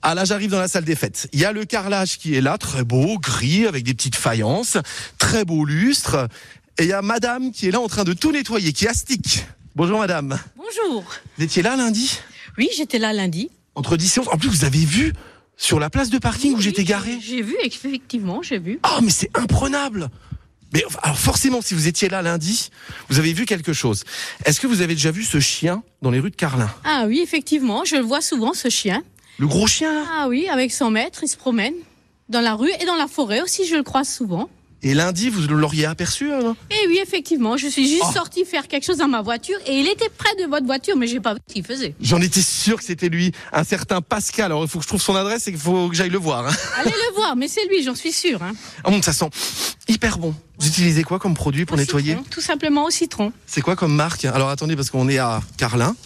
Ah là, j'arrive dans la salle des fêtes. Il y a le carrelage qui est là, très beau, gris, avec des petites faïences, très beau lustre. Et il y a madame qui est là en train de tout nettoyer, qui astique. Bonjour madame. Bonjour. Vous étiez là lundi? Oui, j'étais là lundi. Entre 10 et 11. En plus, vous avez vu sur la place de parking où j'étais garé? J'ai vu, effectivement, j'ai vu. Oh, mais c'est imprenable mais alors forcément, si vous étiez là lundi, vous avez vu quelque chose. Est-ce que vous avez déjà vu ce chien dans les rues de Carlin? Ah oui, effectivement, je le vois souvent, ce chien. Le gros chien là? Ah oui, avec son maître, il se promène dans la rue et dans la forêt aussi, je le croise souvent. Et lundi, vous l'auriez aperçu euh, Et oui, effectivement, je suis juste Oh. sortie faire quelque chose dans ma voiture et il était près de votre voiture, mais j'ai pas vu ce qu'il faisait. J'en étais sûr que c'était lui, un certain Pascal. Alors il faut que je trouve son adresse et qu'il faut que j'aille le voir. hein. Allez le voir, mais c'est lui, j'en suis sûre. Hein. Oh, ça sent hyper bon. Vous utilisez quoi comme produit pour nettoyer? Tout simplement au citron. C'est quoi comme marque? Alors attendez, parce qu'on est à Carlin,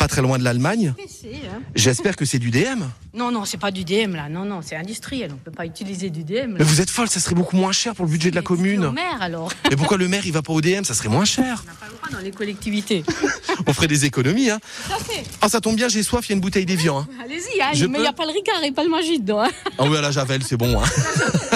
pas très loin de l'Allemagne. hein. J'espère que c'est du DM. Non, non, c'est pas du DM là. Non, non, c'est industriel. On peut pas utiliser du DM. Mais vous êtes folle, ça serait beaucoup moins cher pour le budget de la commune. maire alors. Mais pourquoi le maire il va pas au DM Ça serait moins cher. Pas le droit dans les collectivités. On ferait des économies. Hein. Tout à fait. Ah ça tombe bien, j'ai soif, il y a une bouteille d'Evian. Hein. Allez-y, hein, mais il peux n'y a pas le Ricard et pas le Magie dedans. hein. Ah oui, à la Javel, c'est bon. Hein.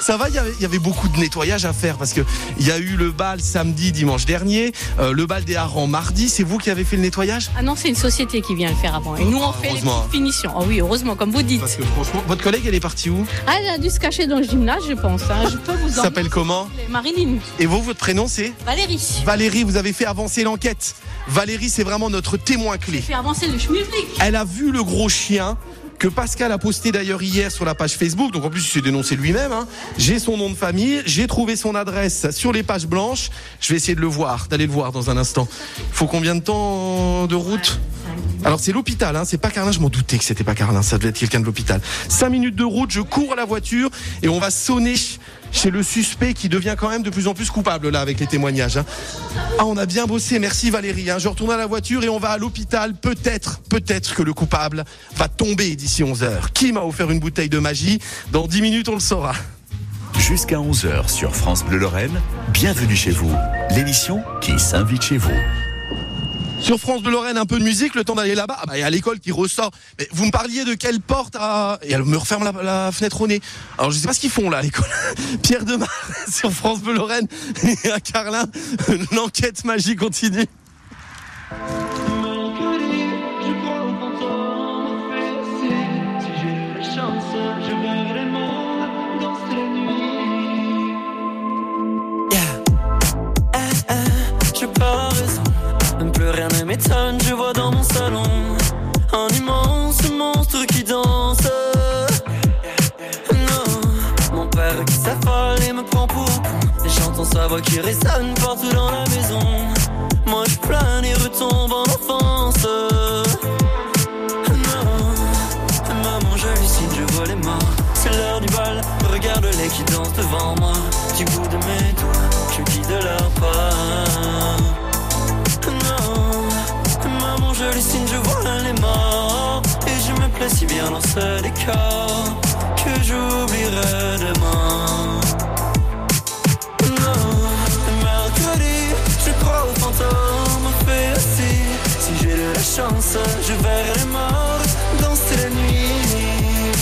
Ça va, il y avait- beaucoup de nettoyage à faire parce que il y a eu le bal samedi, dimanche dernier, euh, le bal des harengs mardi. C'est vous qui avez fait le nettoyage? Ah non, c'est une société qui vient le faire avant. Et nous, on fait les petites finitions. Ah oui, heureusement, comme vous dites. Parce que franchement, votre collègue, elle est partie où? Ah, elle a dû se cacher dans le gymnase, je pense. hein. Je peux vous en S'appelle comment? Marilyn. Et vous, votre prénom, c'est? Valérie. Valérie, vous avez fait avancer l'enquête. Valérie, c'est vraiment notre témoin clé. Fait avancer le schmilblick. Elle a vu le gros chien que Pascal a posté d'ailleurs hier sur la page Facebook. Donc en plus, il s'est dénoncé lui-même. hein. J'ai son nom de famille, j'ai trouvé son adresse sur les pages blanches. Je vais essayer de le voir, d'aller le voir dans un instant. Il faut combien de temps de route? Alors c'est l'hôpital, hein, c'est pas Carlin, je m'en doutais que c'était pas Carlin, ça devait être quelqu'un de l'hôpital. Cinq minutes de route, je cours à la voiture et on va sonner chez le suspect qui devient quand même de plus en plus coupable là avec les témoignages. hein. Ah on a bien bossé, merci Valérie. hein. Je retourne à la voiture et on va à l'hôpital. Peut-être, peut-être que le coupable va tomber d'ici 11 heures. Qui m'a offert une bouteille de magie? Dans 10 minutes on le saura. Jusqu'à 11h sur France Bleu Lorraine, bienvenue chez vous. L'émission qui s'invite chez vous. Sur France de Lorraine, un peu de musique, le temps d'aller là-bas. Ah bah, il y a l'école qui ressort. Mais vous me parliez de quelle porte à... Et elle me referme la, fenêtre au nez. Alors je sais pas ce qu'ils font là à l'école. Pierre Demar sur France Bleu Lorraine et à Carlin, l'enquête magie continue. Je vois dans mon salon un immense monstre qui danse. Non, mon père qui s'affole et me prend pour con. J'entends sa voix qui résonne partout dans la maison. Moi je plane et retombe en enfance. Non, maman, je hallucine, je vois les morts. C'est l'heure du bal, regarde-les qui dansent devant moi. Du bout de mes doigts, je guide leur pas. Je hallucine, je vois les morts. Et je me plais si bien dans ce décor que j'oublierai demain. Non, mercredi, je crois aux fantômes, fait aussi. Si j'ai de la chance, je verrai les morts danser la nuit.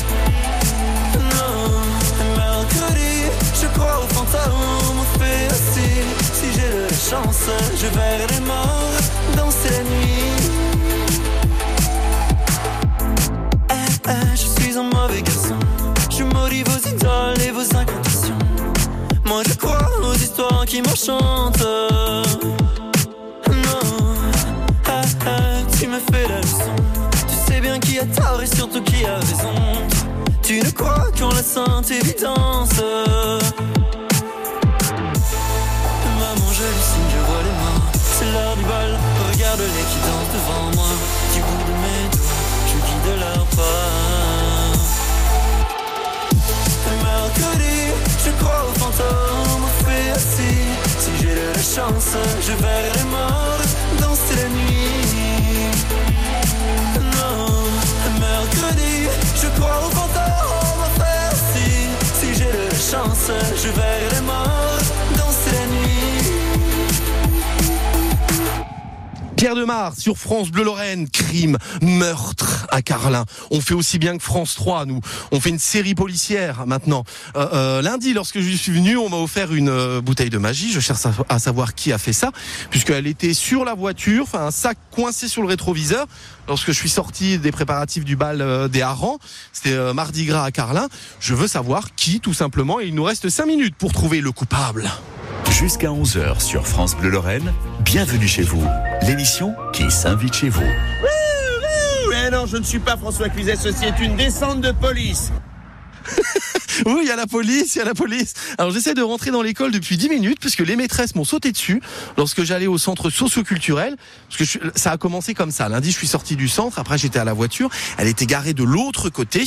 Non, mercredi, je crois fait aussi. Si j'ai de la chance, je verrai les morts danser la nuit. Eh, eh, je suis un mauvais garçon. Je maudis vos idoles et vos incantations. Moi je crois aux histoires qui m'enchantent. Non, ah, ah, tu me fais la leçon. Tu sais bien qui a tort et surtout qui a raison. Tu ne crois qu'en la sainte évidence. J'hallucine, je vois les morts. C'est l'heure du bal, regarde-les qui dansent devant moi. Du bout de mes doigts, je guide leur pas. Mercredi, je crois aux fantômes, fait assis. Si j'ai de la chance, je verrai les morts danser la nuit. Non, mercredi, je crois aux fantômes, fait assis. Si j'ai de la chance, je verrai les morts Pierre Demar sur France Bleu Lorraine, crime, meurtre à Carlin. On fait aussi bien que France 3, nous. On fait une série policière maintenant. Euh, euh, lundi, lorsque je suis venu, on m'a offert une euh, bouteille de magie. Je cherche à, savoir qui a fait ça, puisqu'elle était sur la voiture, enfin un sac coincé sur le rétroviseur. Lorsque je suis sorti des préparatifs du bal euh, des Harengs, c'était Mardi Gras à Carlin. Je veux savoir qui, tout simplement. Et il nous reste 5 minutes pour trouver le coupable. Jusqu'à 11h sur France Bleu Lorraine, bienvenue chez vous. L'émission qui s'invite chez vous. Eh non, je ne suis pas François Cluzet, ceci est une descente de police. Oui, il y a la police, il y a la police. Alors j'essaie de rentrer dans l'école depuis 10 minutes puisque les maîtresses m'ont sauté dessus lorsque j'allais au centre socio-culturel. Parce que je- ça a commencé comme ça. Lundi, je suis sorti du centre, après j'étais à la voiture. Elle était garée de l'autre côté.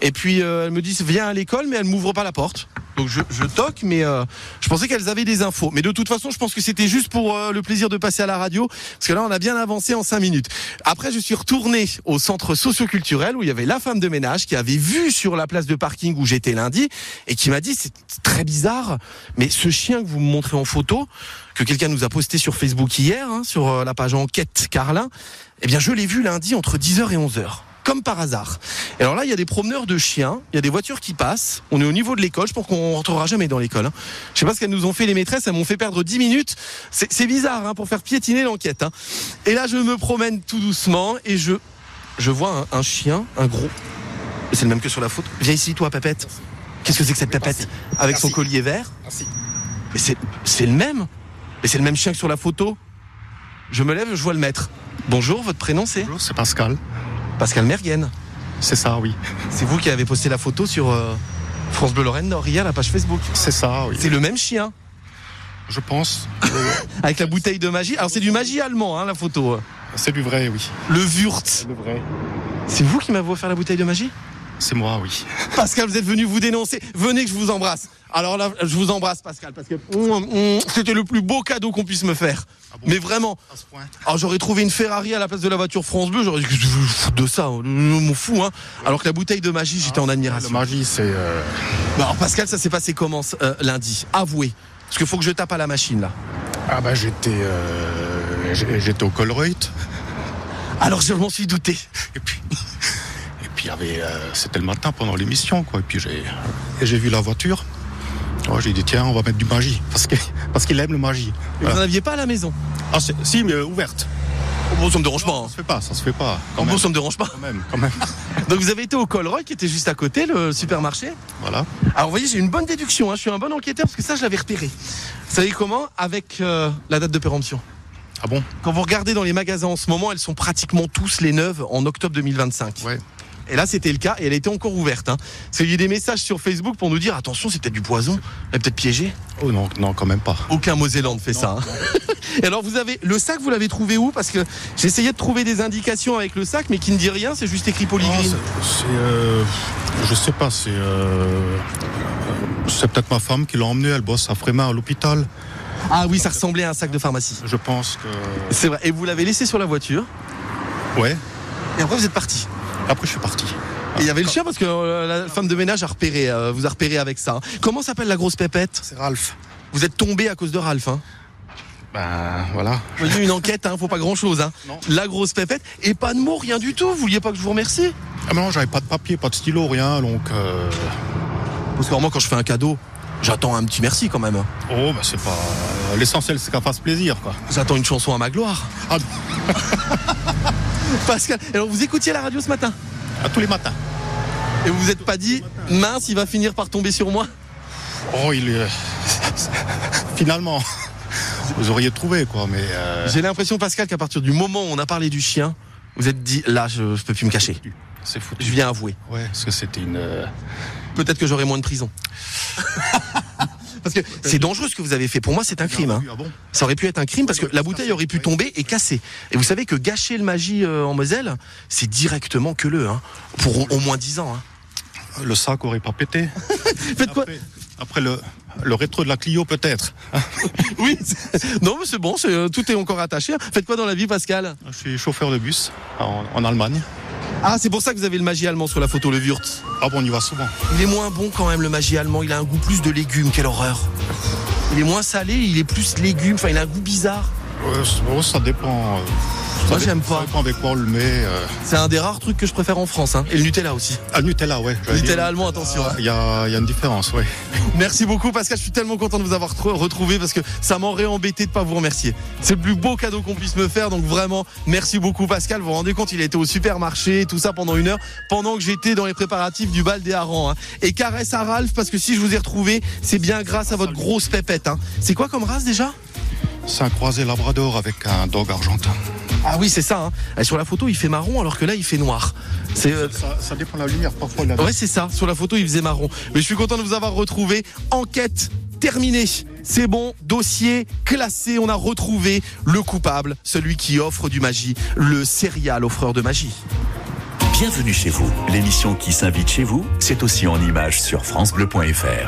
Et puis euh, elle me dit viens à l'école, mais elle m'ouvre pas la porte. Donc je, je toque, mais euh, je pensais qu'elles avaient des infos. Mais de toute façon, je pense que c'était juste pour euh, le plaisir de passer à la radio, parce que là, on a bien avancé en cinq minutes. Après, je suis retourné au centre socio-culturel où il y avait la femme de ménage qui avait vu sur la place de où j'étais lundi et qui m'a dit c'est très bizarre, mais ce chien que vous me montrez en photo, que quelqu'un nous a posté sur Facebook hier, hein, sur euh, la page enquête Carlin, eh bien, je l'ai vu lundi entre 10h et 11h comme par hasard. Et alors là, il y a des promeneurs de chiens, il y a des voitures qui passent. On est au niveau de l'école, je pense qu'on rentrera jamais dans l'école. hein. Je sais pas ce qu'elles nous ont fait les maîtresses, elles m'ont fait perdre 10 minutes. C'est bizarre hein, pour faire piétiner l'enquête. hein. Et là, je me promène tout doucement et je je vois un chien, un gros. Et C'est le même que sur la photo. Viens ici, toi, Papette. Qu'est-ce que c'est que cette papette Avec son collier vert Mais c'est c'est le même. Mais c'est le même chien que sur la photo. Je me lève, je vois le maître. Bonjour, votre prénom c'est Bonjour, c'est Pascal. Pascal Merguen. C'est ça, oui. C'est vous qui avez posté la photo sur euh, France Bleu Lorraine Nord hier, la page Facebook. C'est ça, oui. C'est le même chien. Je pense. Avec la bouteille de magie. Alors c'est du magie allemand, hein, la photo. C'est du vrai, oui. Le Wurt. Le vrai. C'est vous qui m'avez offert la bouteille de magie? C'est moi, oui. Pascal, vous êtes venu vous dénoncer. Venez que je vous embrasse. Alors là, je vous embrasse, Pascal, parce que mm, mm, c'était le plus beau cadeau qu'on puisse me faire. Mais vraiment. Alors j'aurais trouvé une Ferrari à la place de la voiture France Bleu. J'aurais dit que je me fous de ça, je m'en fous. Hein. Alors que la bouteille de magie, j'étais en admiration. La magie, c'est. euh, Bah, alors Pascal, ça s'est passé comment euh, lundi? Avouez. Parce qu'il faut que je tape à la machine là. Ah bah j'étais euh, j'étais au Colruyt. Alors je m'en suis douté. Et puis puis il y avait euh, c'était le matin pendant l'émission quoi. Et puis j'ai vu la voiture. Oh, j'ai dit tiens on va mettre du magie parce que parce qu'il aime le magie. Vous n'en aviez pas à la maison? Ah si mais euh, ouverte. Oh, bon, ça me dérange pas. hein. Ça se fait pas, ça se fait pas. Quand bon, ça me dérange pas. quand même, quand même. Donc vous avez été au Colroy qui était juste à côté, le supermarché? Voilà. Alors vous voyez, j'ai une bonne déduction, hein. je suis un bon enquêteur parce que ça je l'avais repéré. Vous savez comment? Avec euh, la date de péremption. Ah bon? Quand vous regardez dans les magasins en ce moment, elles sont pratiquement tous les neuves en octobre 2025. Ouais. Et là, c'était le cas et elle était encore ouverte. Hein. Parce qu'il y a eu des messages sur Facebook pour nous dire attention, c'est peut-être du poison, elle est peut-être piégée. Oh non non quand même pas. Aucun Moselland fait ça. hein. et alors, vous avez le sac, vous l'avez trouvé où? Parce que j'essayais de trouver des indications avec le sac, mais qui ne dit rien, c'est juste écrit polygreen. c'est- c'est euh, je sais pas c'est euh, c'est peut-être ma femme qui l'a emmené. Elle bosse à Frémin à l'hôpital. ah oui, ça ressemblait à un sac de pharmacie. Je pense que C'est vrai. Et vous l'avez laissé sur la voiture? ouais. Et après, vous êtes parti? Après je suis parti. Et il y avait le chien parce que euh, la femme de ménage a repéré, euh, vous a repéré avec ça. Comment s'appelle la grosse pépette? C'est Ralph. Vous êtes tombé à cause de Ralph. Hein? Ben voilà. Une enquête, hein, faut pas grand chose. Hein. Non. La grosse pépette et pas de mots, rien du tout. Vous vouliez pas que je vous remercie? Ah mais non, j'avais pas de papier, pas de stylo, rien, donc. euh, Parce que moi, quand je fais un cadeau, j'attends un petit merci quand même. Oh, bah c'est pas. L'essentiel, c'est qu'elle fasse plaisir, quoi. J'attends une chanson à ma gloire. Ah, Pascal, alors vous écoutiez la radio ce matin à tous les matins. et vous vous êtes pas dit mince, il va finir par tomber sur moi Oh, il est. Finalement, vous auriez trouvé, quoi, mais. euh, J'ai l'impression, Pascal, qu'à partir du moment où on a parlé du chien, vous êtes dit là, je, je peux plus me cacher. C'est foutu. Je viens avouer. Ouais, parce que c'était une. euh, Peut-être que j'aurai moins de prison. Parce que c'est dangereux ce que vous avez fait. Pour moi, c'est un crime. hein. Ah Ça aurait pu être un crime parce que la bouteille aurait pu tomber et casser. Et vous savez que gâcher le magie euh, en Moselle, c'est directement que le, hein, pour au, moins 10 ans. hein. Le sac aurait pas pété. Faites quoi Après, après le, le rétro de la Clio, peut-être. Oui, non, mais c'est bon, euh, tout est encore attaché. Faites quoi dans la vie, Pascal? Je suis chauffeur de bus en, en Allemagne. Ah, c'est pour ça que vous avez le magie allemand sur la photo, le Wurtz. Ah bon, on y va souvent. Il est moins bon quand même, le magie allemand. Il a un goût plus de légumes, quelle horreur. Il est moins salé, il est plus légumes, enfin, il a un goût bizarre. Ouais, ça dépend. Moi, j'aime Ça pas. dépend avec quoi on le met. euh. C'est un des rares trucs que je préfère en France. Hein. Et le Nutella aussi. Ah, le Nutella, ouais. Nutella allemand, attention. hein. Il y a, il y a une différence, ouais. Merci beaucoup Pascal, je suis tellement content de vous avoir tr- retrouvé parce que ça m'aurait embêté de pas vous remercier. C'est le plus beau cadeau qu'on puisse me faire, donc vraiment merci beaucoup Pascal. Vous vous rendez compte, il a été au supermarché, tout ça pendant une heure, pendant que j'étais dans les préparatifs du bal des harengs. hein. Et caresse à Ralph parce que si je vous ai retrouvé, c'est bien grâce à votre grosse pépette. hein. C'est quoi comme race déjà? C'est un croisé labrador avec un dog argentin. Ah oui, c'est ça. hein. Et sur la photo, il fait marron alors que là, il fait noir. C'est euh, Ça, ça dépend de la lumière. Parfois, la... Ouais, c'est ça. Sur la photo, il faisait marron. Mais je suis content de vous avoir retrouvé. Enquête terminée. C'est bon, dossier classé. On a retrouvé le coupable, celui qui offre du magie, le serial offreur de magie. Bienvenue chez vous. L'émission qui s'invite chez vous, c'est aussi en images sur FranceBleu.fr.